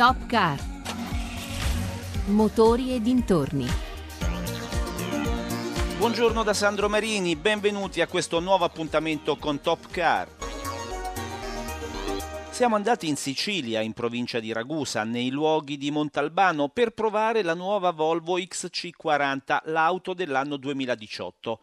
Top Car. Motori e dintorni. Buongiorno da Sandro Marini, benvenuti a questo nuovo appuntamento con Top Car. Siamo andati in Sicilia, in provincia di Ragusa, nei luoghi di Montalbano, per provare la nuova Volvo XC40, l'auto dell'anno 2018.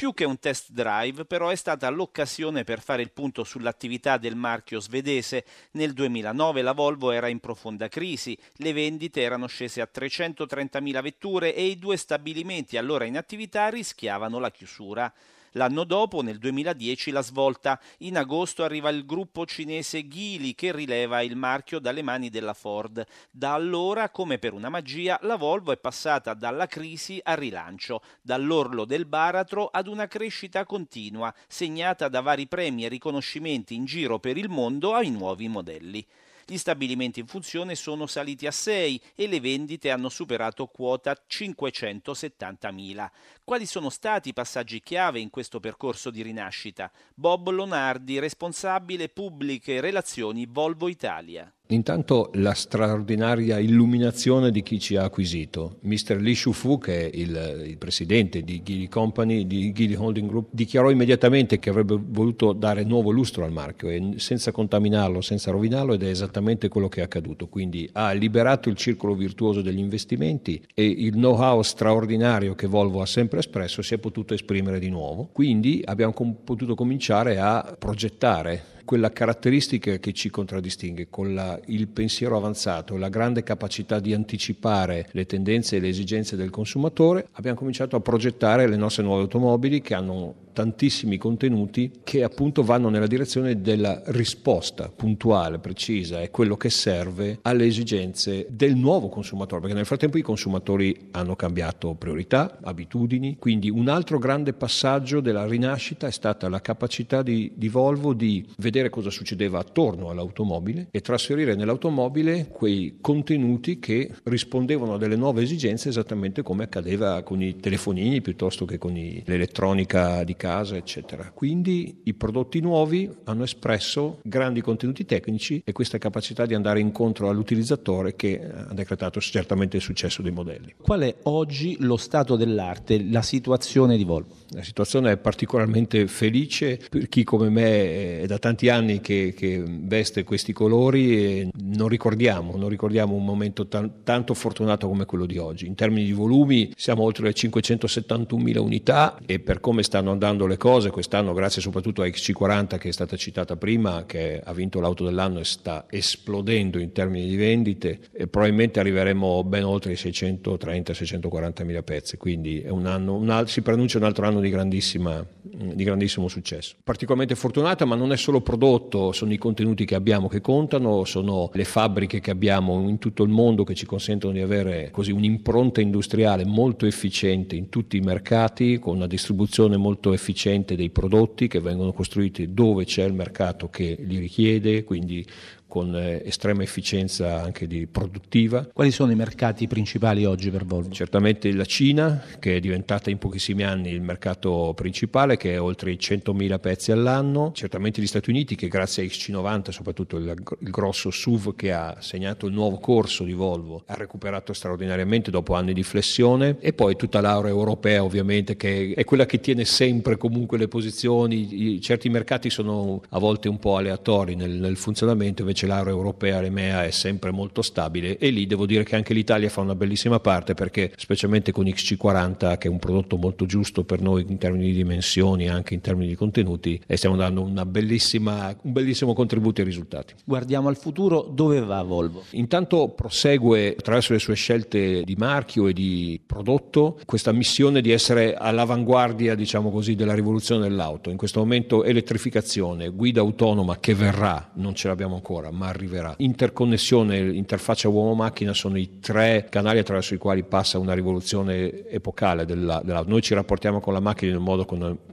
Più che un test drive, però, è stata l'occasione per fare il punto sull'attività del marchio svedese. Nel 2009 la Volvo era in profonda crisi, le vendite erano scese a 330.000 vetture e i due stabilimenti allora in attività rischiavano la chiusura. L'anno dopo, nel 2010, la svolta. In agosto arriva il gruppo cinese Geely che rileva il marchio dalle mani della Ford. Da allora, come per una magia, la Volvo è passata dalla crisi al rilancio, dall'orlo del baratro ad una crescita continua, segnata da vari premi e riconoscimenti in giro per il mondo ai nuovi modelli. Gli stabilimenti in funzione sono saliti a 6 e le vendite hanno superato quota 570.000. Quali sono stati i passaggi chiave in questo percorso di rinascita? Bob Lonardi, responsabile pubbliche relazioni Volvo Italia. Intanto la straordinaria illuminazione di chi ci ha acquisito. Mr. Li Shufu, che è il, il presidente di Geely Company, di Geely Holding Group, dichiarò immediatamente che avrebbe voluto dare nuovo lustro al marchio e senza contaminarlo, senza rovinarlo ed è esattamente quello che è accaduto. Quindi ha liberato il circolo virtuoso degli investimenti e il know-how straordinario che Volvo ha sempre espresso si è potuto esprimere di nuovo. Quindi abbiamo com- potuto cominciare a progettare quella caratteristica che ci contraddistingue, con la, il pensiero avanzato, la grande capacità di anticipare le tendenze e le esigenze del consumatore, abbiamo cominciato a progettare le nostre nuove automobili che hanno tantissimi contenuti che appunto vanno nella direzione della risposta puntuale, precisa, è quello che serve alle esigenze del nuovo consumatore, perché nel frattempo i consumatori hanno cambiato priorità, abitudini, quindi un altro grande passaggio della rinascita è stata la capacità di, di Volvo di vedere cosa succedeva attorno all'automobile e trasferire nell'automobile quei contenuti che rispondevano a delle nuove esigenze esattamente come accadeva con i telefonini piuttosto che con i, l'elettronica di casa, eccetera. Quindi i prodotti nuovi hanno espresso grandi contenuti tecnici e questa capacità di andare incontro all'utilizzatore che ha decretato certamente il successo dei modelli. Qual è oggi lo stato dell'arte, la situazione di Volvo? La situazione è particolarmente felice per chi come me è da tanti anni che, che veste questi colori e non ricordiamo, non ricordiamo un momento tan, tanto fortunato come quello di oggi. In termini di volumi siamo oltre le 571.000 unità e per come stanno andando le cose, quest'anno grazie soprattutto a XC40 che è stata citata prima, che ha vinto l'auto dell'anno e sta esplodendo in termini di vendite, e probabilmente arriveremo ben oltre i 630-640 mila pezzi, quindi un anno, un, si preannuncia un altro anno di, di grandissimo successo. Particolarmente fortunata, ma non è solo prodotto, sono i contenuti che abbiamo che contano, sono le fabbriche che abbiamo in tutto il mondo che ci consentono di avere così un'impronta industriale molto efficiente in tutti i mercati, con una distribuzione molto efficiente dei prodotti che vengono costruiti dove c'è il mercato che li richiede, quindi con eh, estrema efficienza anche di produttiva. Quali sono i mercati principali oggi per Volvo? Certamente la Cina, che è diventata in pochissimi anni il mercato principale, che è oltre i 100.000 pezzi all'anno. Certamente gli Stati Uniti, che grazie a XC90, soprattutto il, il grosso SUV che ha segnato il nuovo corso di Volvo, ha recuperato straordinariamente dopo anni di flessione. E poi tutta l'area europea, ovviamente, che è quella che tiene sempre comunque le posizioni. I, certi mercati sono a volte un po' aleatori nel, nel funzionamento, invece invece l'area europea, l'EMEA, è sempre molto stabile e lì devo dire che anche l'Italia fa una bellissima parte perché specialmente con XC40 che è un prodotto molto giusto per noi in termini di dimensioni e anche in termini di contenuti e stiamo dando un bellissimo contributo ai risultati. Guardiamo al futuro, dove va Volvo? Intanto prosegue attraverso le sue scelte di marchio e di prodotto questa missione di essere all'avanguardia diciamo così della rivoluzione dell'auto. In questo momento elettrificazione, guida autonoma che verrà, non ce l'abbiamo ancora ma arriverà. Interconnessione, interfaccia uomo-macchina sono i tre canali attraverso i quali passa una rivoluzione epocale della, della... Noi ci rapportiamo con la macchina in un modo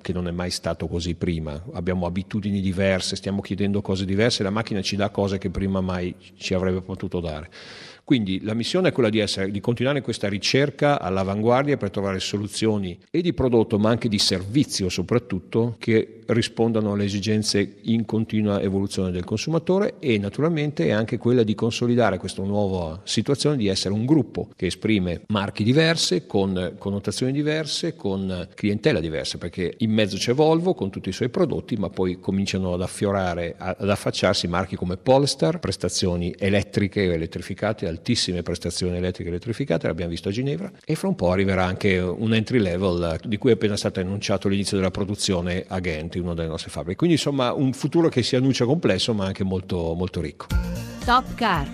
che non è mai stato così prima. Abbiamo abitudini diverse, stiamo chiedendo cose diverse, la macchina ci dà cose che prima mai ci avrebbe potuto dare. Quindi la missione è quella di, essere, di continuare questa ricerca all'avanguardia per trovare soluzioni e di prodotto ma anche di servizio soprattutto che rispondano alle esigenze in continua evoluzione del consumatore e naturalmente è anche quella di consolidare questa nuova situazione di essere un gruppo che esprime marchi diverse, con connotazioni diverse, con clientela diversa, perché in mezzo c'è Volvo con tutti i suoi prodotti, ma poi cominciano ad affiorare, ad affacciarsi marchi come Polestar, prestazioni elettriche e elettrificate, altissime prestazioni elettriche elettrificate, l'abbiamo visto a Ginevra, e fra un po' arriverà anche un entry level di cui è appena stato annunciato l'inizio della produzione a Ghent, una delle nostre fabbriche. Quindi insomma un futuro che si annuncia complesso ma anche molto, molto ricco. Top Car.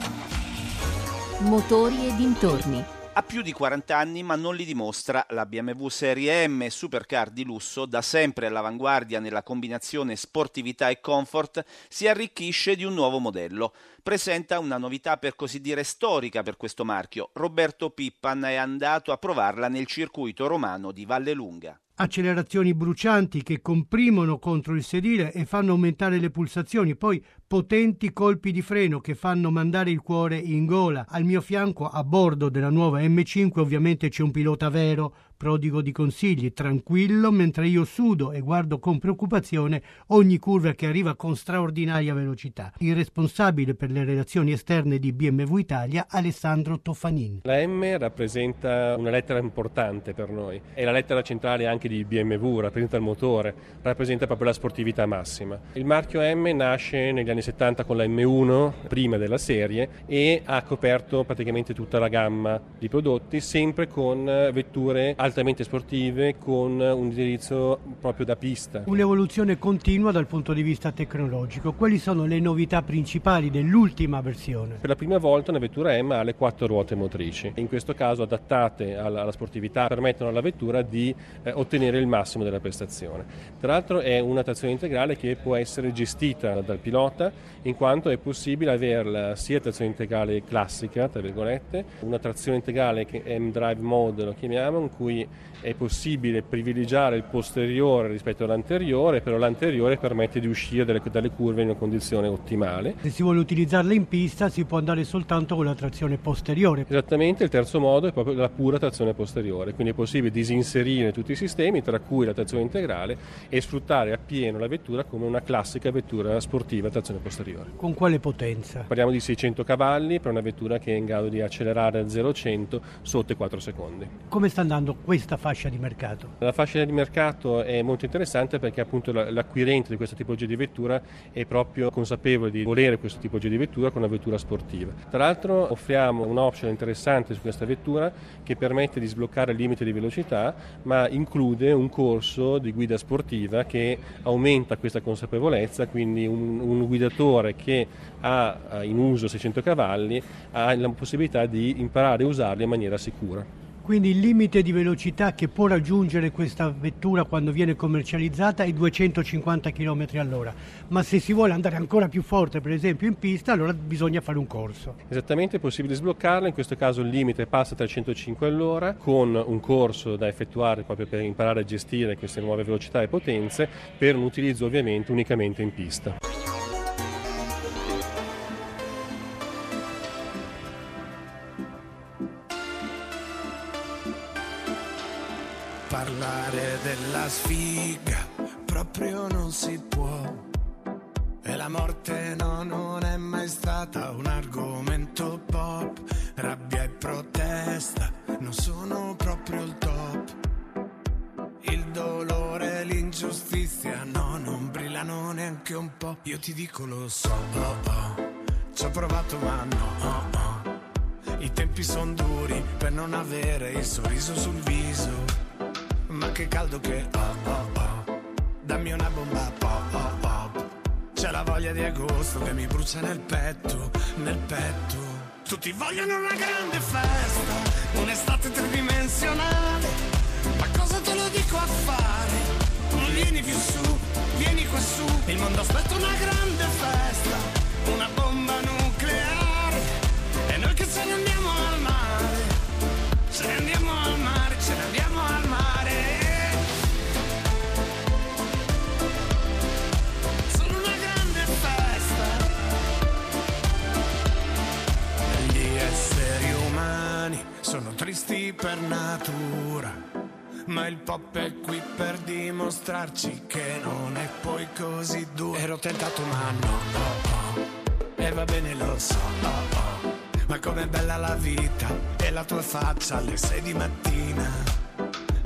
Motori e dintorni. Ha più di 40 anni ma non li dimostra. La BMW Serie M, supercar di lusso, da sempre all'avanguardia nella combinazione sportività e comfort, si arricchisce di un nuovo modello. Presenta una novità per così dire storica per questo marchio. Roberto Pippan è andato a provarla nel circuito romano di Valle Lunga accelerazioni brucianti che comprimono contro il sedile e fanno aumentare le pulsazioni, poi potenti colpi di freno che fanno mandare il cuore in gola. Al mio fianco, a bordo della nuova M5, ovviamente c'è un pilota vero, prodigo di consigli, tranquillo, mentre io sudo e guardo con preoccupazione ogni curva che arriva con straordinaria velocità. Il responsabile per le relazioni esterne di BMW Italia, Alessandro Toffanin. La M rappresenta una lettera importante per noi, è la lettera centrale anche di BMW, rappresenta il motore, rappresenta proprio la sportività massima. Il marchio M nasce negli anni 70 con la M1, prima della serie, e ha coperto praticamente tutta la gamma di prodotti, sempre con vetture altamente altamente sportive con un indirizzo proprio da pista. Un'evoluzione continua dal punto di vista tecnologico. Quali sono le novità principali dell'ultima versione? Per la prima volta una vettura M ha le quattro ruote motrici, in questo caso adattate alla, sportività, permettono alla vettura di eh, ottenere il massimo della prestazione. Tra l'altro è una trazione integrale che può essere gestita dal pilota, in quanto è possibile averla sia trazione integrale classica, tra virgolette, una trazione integrale che M Drive Mode lo chiamiamo, in cui è possibile privilegiare il posteriore rispetto all'anteriore, però l'anteriore permette di uscire dalle, dalle, curve in una condizione ottimale. Se si vuole utilizzarla in pista si può andare soltanto con la trazione posteriore. Esattamente, il terzo modo è proprio la pura trazione posteriore, quindi è possibile disinserire tutti i sistemi, tra cui la trazione integrale, e sfruttare appieno la vettura come una classica vettura sportiva a trazione posteriore. Con quale potenza? Parliamo di 600 cavalli per una vettura che è in grado di accelerare a 0-100 sotto i 4 secondi. Come sta andando questa fascia di mercato? La fascia di mercato è molto interessante perché appunto l'acquirente di questa tipologia di vettura è proprio consapevole di volere questo tipo di vettura con una vettura sportiva. Tra l'altro offriamo un'option interessante su questa vettura che permette di sbloccare il limite di velocità ma include un corso di guida sportiva che aumenta questa consapevolezza, quindi un, un guidatore che ha in uso 600 cavalli ha la possibilità di imparare a usarli in maniera sicura. Quindi il limite di velocità che può raggiungere questa vettura quando viene commercializzata è 250 km all'ora, ma se si vuole andare ancora più forte, per esempio in pista, allora bisogna fare un corso. Esattamente, è possibile sbloccarla, in questo caso il limite passa a 305 all'ora, con un corso da effettuare proprio per imparare a gestire queste nuove velocità e potenze, per un utilizzo ovviamente unicamente in pista. Della sfiga proprio non si può. E la morte no, non è mai stata un argomento pop. Rabbia e protesta non sono proprio il top. Il dolore e l'ingiustizia no, non brillano neanche un po'. Io ti dico lo so, oh oh. Ci ho provato ma no, oh oh. I tempi sono duri per non avere il sorriso sul viso ma che caldo che ho, oh, oh. Dammi una bomba pop, oh, oh. C'è la voglia di agosto che mi brucia nel petto, nel petto. Tutti vogliono una grande festa, un'estate tridimensionale. Ma cosa te lo dico a fare? Non vieni più su, vieni qua su. Il mondo aspetta una grande festa, una bomba per natura. Ma il pop è qui per dimostrarci che non è poi così duro. Ero tentato ma no, oh, oh. e va bene lo so, oh, oh. ma com'è bella la vita e la tua faccia alle sei di mattina.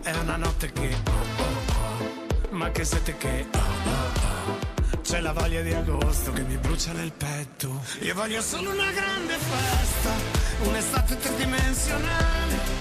È una notte che, oh, oh, oh. ma che sete che, oh, oh, oh. C'è la voglia di agosto che mi brucia nel petto. Io voglio solo una grande festa, un'estate tridimensionale.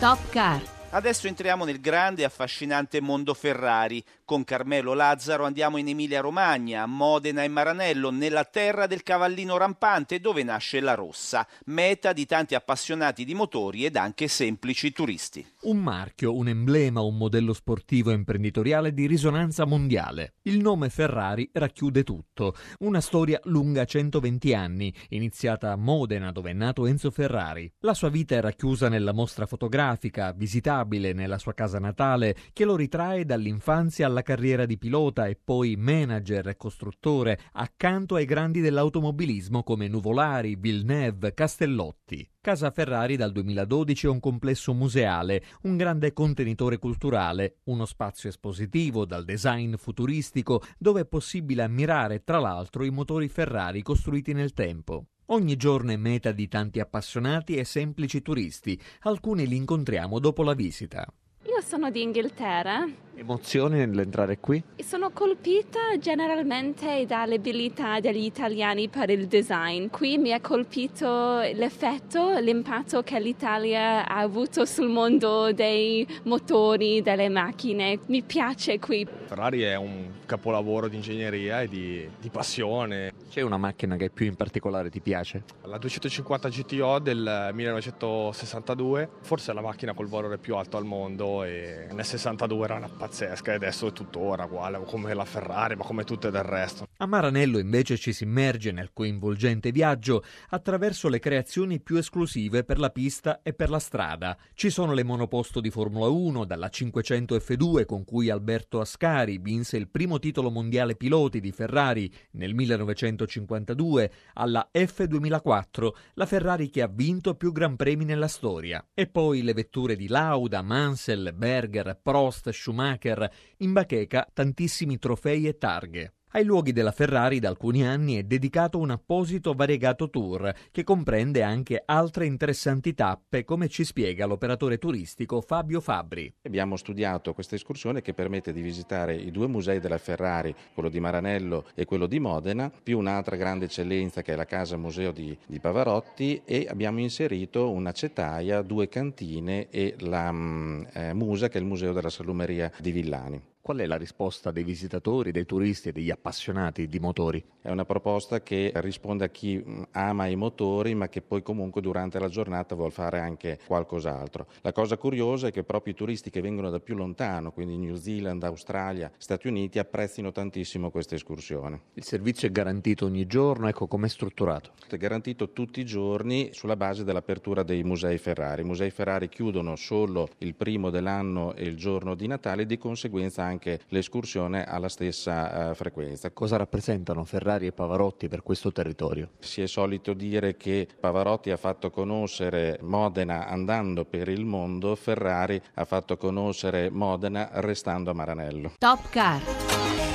Top Car. Adesso entriamo nel grande e affascinante mondo Ferrari. Con Carmelo Lazzaro andiamo in Emilia-Romagna, a Modena e Maranello, nella terra del cavallino rampante dove nasce la Rossa, meta di tanti appassionati di motori ed anche semplici turisti. Un marchio, un emblema, un modello sportivo e imprenditoriale di risonanza mondiale. Il nome Ferrari racchiude tutto. Una storia lunga 120 anni, iniziata a Modena dove è nato Enzo Ferrari. La sua vita è racchiusa nella mostra fotografica, visitabile nella sua casa natale, che lo ritrae dall'infanzia alla carriera di pilota e poi manager e costruttore, accanto ai grandi dell'automobilismo come Nuvolari, Villeneuve, Castellotti. Casa Ferrari dal 2012 è un complesso museale, un grande contenitore culturale, uno spazio espositivo dal design futuristico dove è possibile ammirare tra l'altro i motori Ferrari costruiti nel tempo. Ogni giorno è meta di tanti appassionati e semplici turisti, alcuni li incontriamo dopo la visita. Io sono di Inghilterra Emozione nell'entrare qui? sono colpita generalmente dalle abilità degli italiani per il design. Qui mi ha colpito l'effetto, l'impatto che l'Italia ha avuto sul mondo dei motori, delle macchine. Mi piace qui. Ferrari è un capolavoro di ingegneria e di, di passione. C'è una macchina che più in particolare ti piace? La 250 GTO del 1962 forse è la macchina col valore più alto al mondo e nel 62 era una pazzesca e adesso è tuttora uguale come la Ferrari ma come tutte del resto. A Maranello invece ci si immerge nel coinvolgente viaggio attraverso le creazioni più esclusive per la pista e per la strada. Ci sono le monoposto di Formula 1 dalla 500 F2 con cui Alberto Ascari vinse il primo titolo mondiale piloti di Ferrari nel 1952 alla F2004, la Ferrari che ha vinto più gran premi nella storia. E poi le vetture di Lauda, Mansell, Berger, Prost, Schumacher, in bacheca tantissimi trofei e targhe. Ai luoghi della Ferrari da alcuni anni è dedicato un apposito variegato tour che comprende anche altre interessanti tappe, come ci spiega l'operatore turistico Fabio Fabbri. Abbiamo studiato questa escursione che permette di visitare i due musei della Ferrari, quello di Maranello e quello di Modena, più un'altra grande eccellenza che è la casa museo di, di Pavarotti e abbiamo inserito una cetaia, due cantine e la mm, eh, Musa che è il museo della salumeria di Villani. Qual è la risposta dei visitatori, dei turisti e degli appassionati di motori? È una proposta che risponde a chi mh, ama i motori ma che poi comunque durante la giornata vuol fare anche qualcos'altro. La cosa curiosa è che proprio i turisti che vengono da più lontano, quindi New Zealand, Australia, Stati Uniti, apprezzino tantissimo questa escursione. Il servizio è garantito ogni giorno, ecco com'è strutturato. È garantito tutti i giorni sulla base dell'apertura dei musei Ferrari. I musei Ferrari chiudono solo il primo dell'anno e il giorno di Natale e di conseguenza anche l'escursione ha la stessa eh, frequenza. Cosa rappresentano Ferrari e Pavarotti per questo territorio? Si è solito dire che Pavarotti ha fatto conoscere Modena andando per il mondo, Ferrari ha fatto conoscere Modena restando a Maranello. Top Car.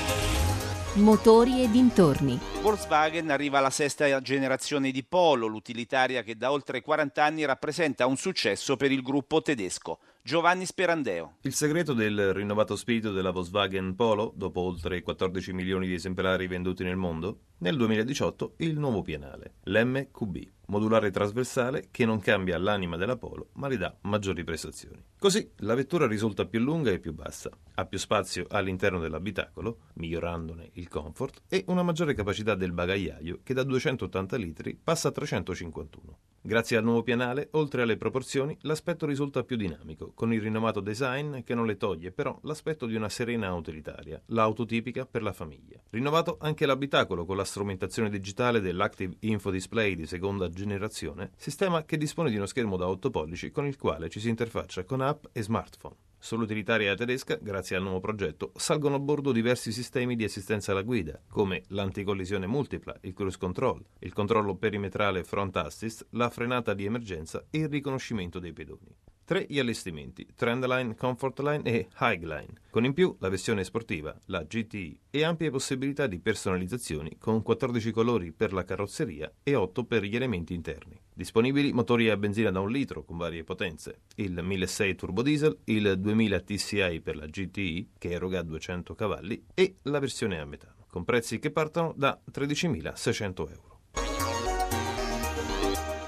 Motori e dintorni. Volkswagen arriva alla sesta generazione di Polo, l'utilitaria che da oltre 40 anni rappresenta un successo per il gruppo tedesco. Giovanni Sperandeo. Il segreto del rinnovato spirito della Volkswagen Polo, dopo oltre 14 milioni di esemplari venduti nel mondo? Nel 2018 il nuovo pianale, l'MQB, modulare trasversale che non cambia l'anima della Polo ma le dà maggiori prestazioni. Così la vettura risulta più lunga e più bassa, ha più spazio all'interno dell'abitacolo, migliorandone il comfort, e una maggiore capacità del bagagliaio che da 280 litri passa a 351. Grazie al nuovo pianale, oltre alle proporzioni, l'aspetto risulta più dinamico, con il rinnovato design che non le toglie però l'aspetto di una serena utilitaria, l'auto tipica per la famiglia. Rinnovato anche l'abitacolo con la strumentazione digitale dell'Active Info Display di seconda generazione, sistema che dispone di uno schermo da 8 pollici con il quale ci si interfaccia con app e smartphone. Sull'utilitaria tedesca, grazie al nuovo progetto, salgono a bordo diversi sistemi di assistenza alla guida, come l'anticollisione multipla, il cruise control, il controllo perimetrale front assist, la frenata di emergenza e il riconoscimento dei pedoni. Tre gli allestimenti, Trendline, Comfortline e Highline, con in più la versione sportiva, la GTI, e ampie possibilità di personalizzazioni con 14 colori per la carrozzeria e 8 per gli elementi interni. Disponibili motori a benzina da un litro con varie potenze, il 1600 turbo diesel, il 2000 TCI per la GTI che eroga 200 cavalli e la versione a metano, con prezzi che partono da 13.600 euro.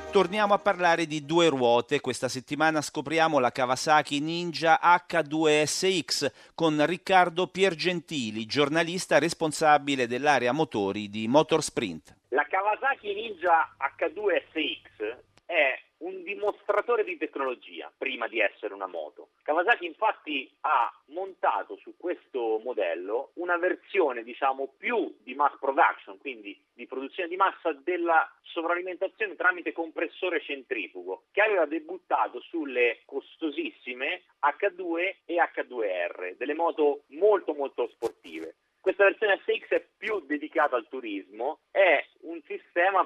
Torniamo a parlare di due ruote. Questa settimana scopriamo la Kawasaki Ninja H2SX con Riccardo Piergentili, giornalista responsabile dell'area motori di Motorsprint. La Kawasaki Ninja H2SX è un dimostratore di tecnologia prima di essere una moto. Kawasaki infatti ha montato su questo modello una versione diciamo più di mass production, quindi di produzione di massa della sovralimentazione tramite compressore centrifugo, che aveva debuttato sulle costosissime H2 e H2R, delle moto molto molto sportive. Questa versione SX è più dedicata al turismo,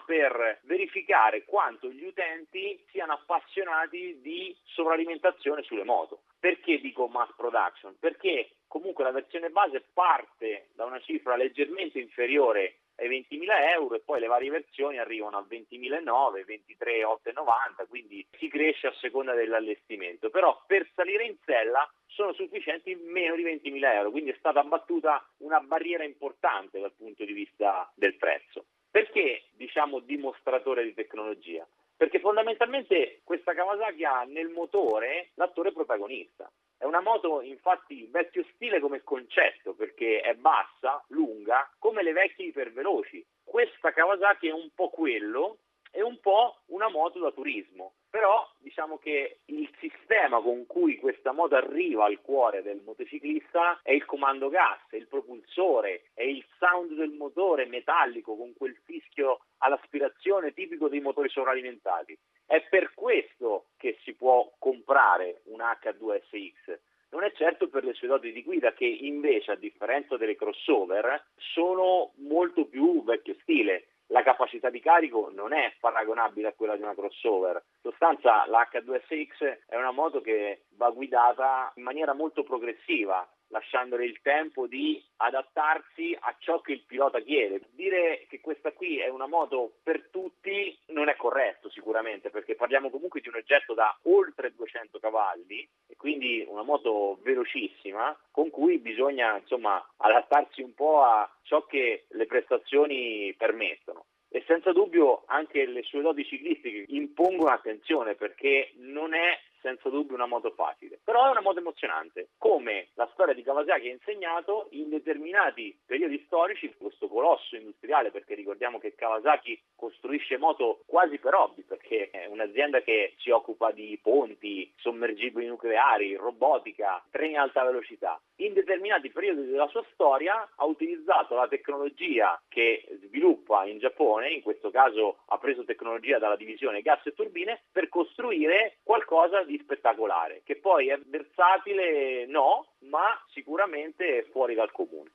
per verificare quanto gli utenti siano appassionati di sovralimentazione sulle moto. Perché dico mass production? Perché comunque la versione base parte da una cifra leggermente inferiore ai 20.000 euro e poi le varie versioni arrivano a 20.009, 23.890, quindi si cresce a seconda dell'allestimento. Però per salire in sella sono sufficienti meno di 20.000 euro, quindi è stata abbattuta una barriera importante dal punto di vista del prezzo. Perché diciamo dimostratore di tecnologia? Perché fondamentalmente questa Kawasaki ha nel motore l'attore protagonista. È una moto infatti vecchio stile come concetto perché è bassa, lunga, come le vecchie iperveloci. Questa Kawasaki è un po' quello è un po' una moto da turismo, però diciamo che il sistema con cui questa moto arriva al cuore del motociclista è il comando gas, è il propulsore, è il sound del motore metallico con quel fischio all'aspirazione tipico dei motori sovralimentati. È per questo che si può comprare un H2SX non è certo per le sue doti di guida che invece a differenza delle crossover sono molto più vecchio stile la capacità di carico non è paragonabile a quella di una crossover. In sostanza la H2SX è una moto che va guidata in maniera molto progressiva, lasciandole il tempo di adattarsi a ciò che il pilota chiede. Dire che questa qui è una moto per tutti non è corretto sicuramente, perché parliamo comunque di un oggetto da oltre 200 cavalli e quindi una moto velocissima con cui bisogna insomma adattarsi un po' a ciò che le prestazioni permettono e senza dubbio anche le sue doti ciclistiche impongono attenzione perché non è senza dubbio una moto facile, però è una moto emozionante, come la storia di Kawasaki ha insegnato in determinati periodi storici questo colosso industriale, perché ricordiamo che Kawasaki costruisce moto quasi per hobby, perché è un'azienda che si occupa di ponti, sommergibili nucleari, robotica, treni a alta velocità. In determinati periodi della sua storia ha utilizzato la tecnologia che sviluppa in Giappone, in questo caso ha preso tecnologia dalla divisione gas e turbine, per costruire qualcosa di spettacolare, che poi è versatile no, ma sicuramente è fuori dal comune.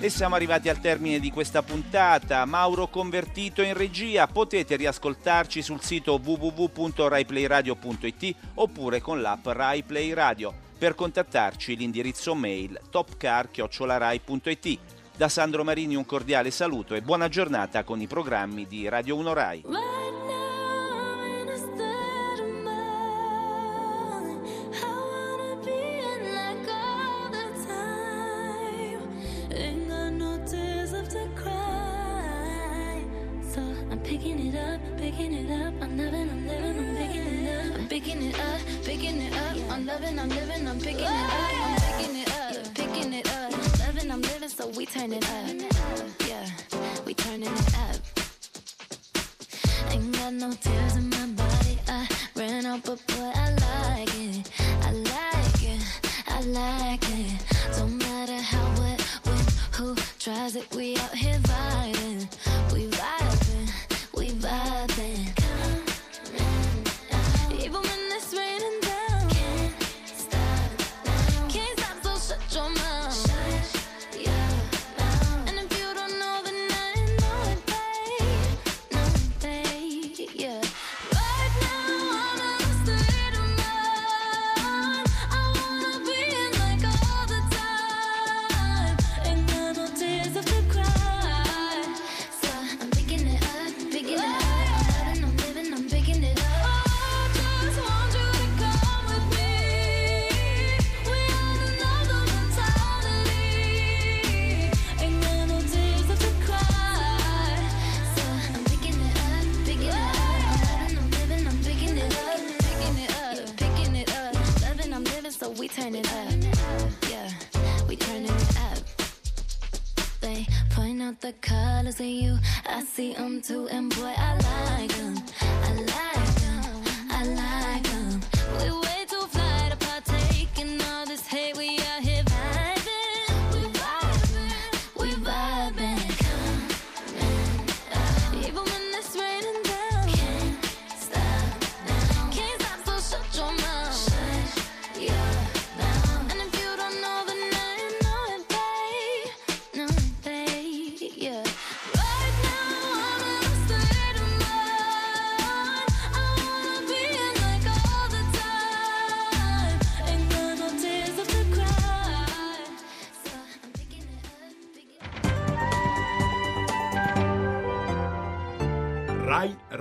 E siamo arrivati al termine di questa puntata. Mauro Convertito in regia. Potete riascoltarci sul sito www.raiplayradio.it oppure con l'app RaiPlay Radio. Per contattarci l'indirizzo mail topcar.it. Da Sandro Marini un cordiale saluto e buona giornata con i programmi di Radio 1 Rai. up. Ain't got no tears in my body. I ran out, but boy, I like it. I like it. I like it.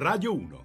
Radio 1.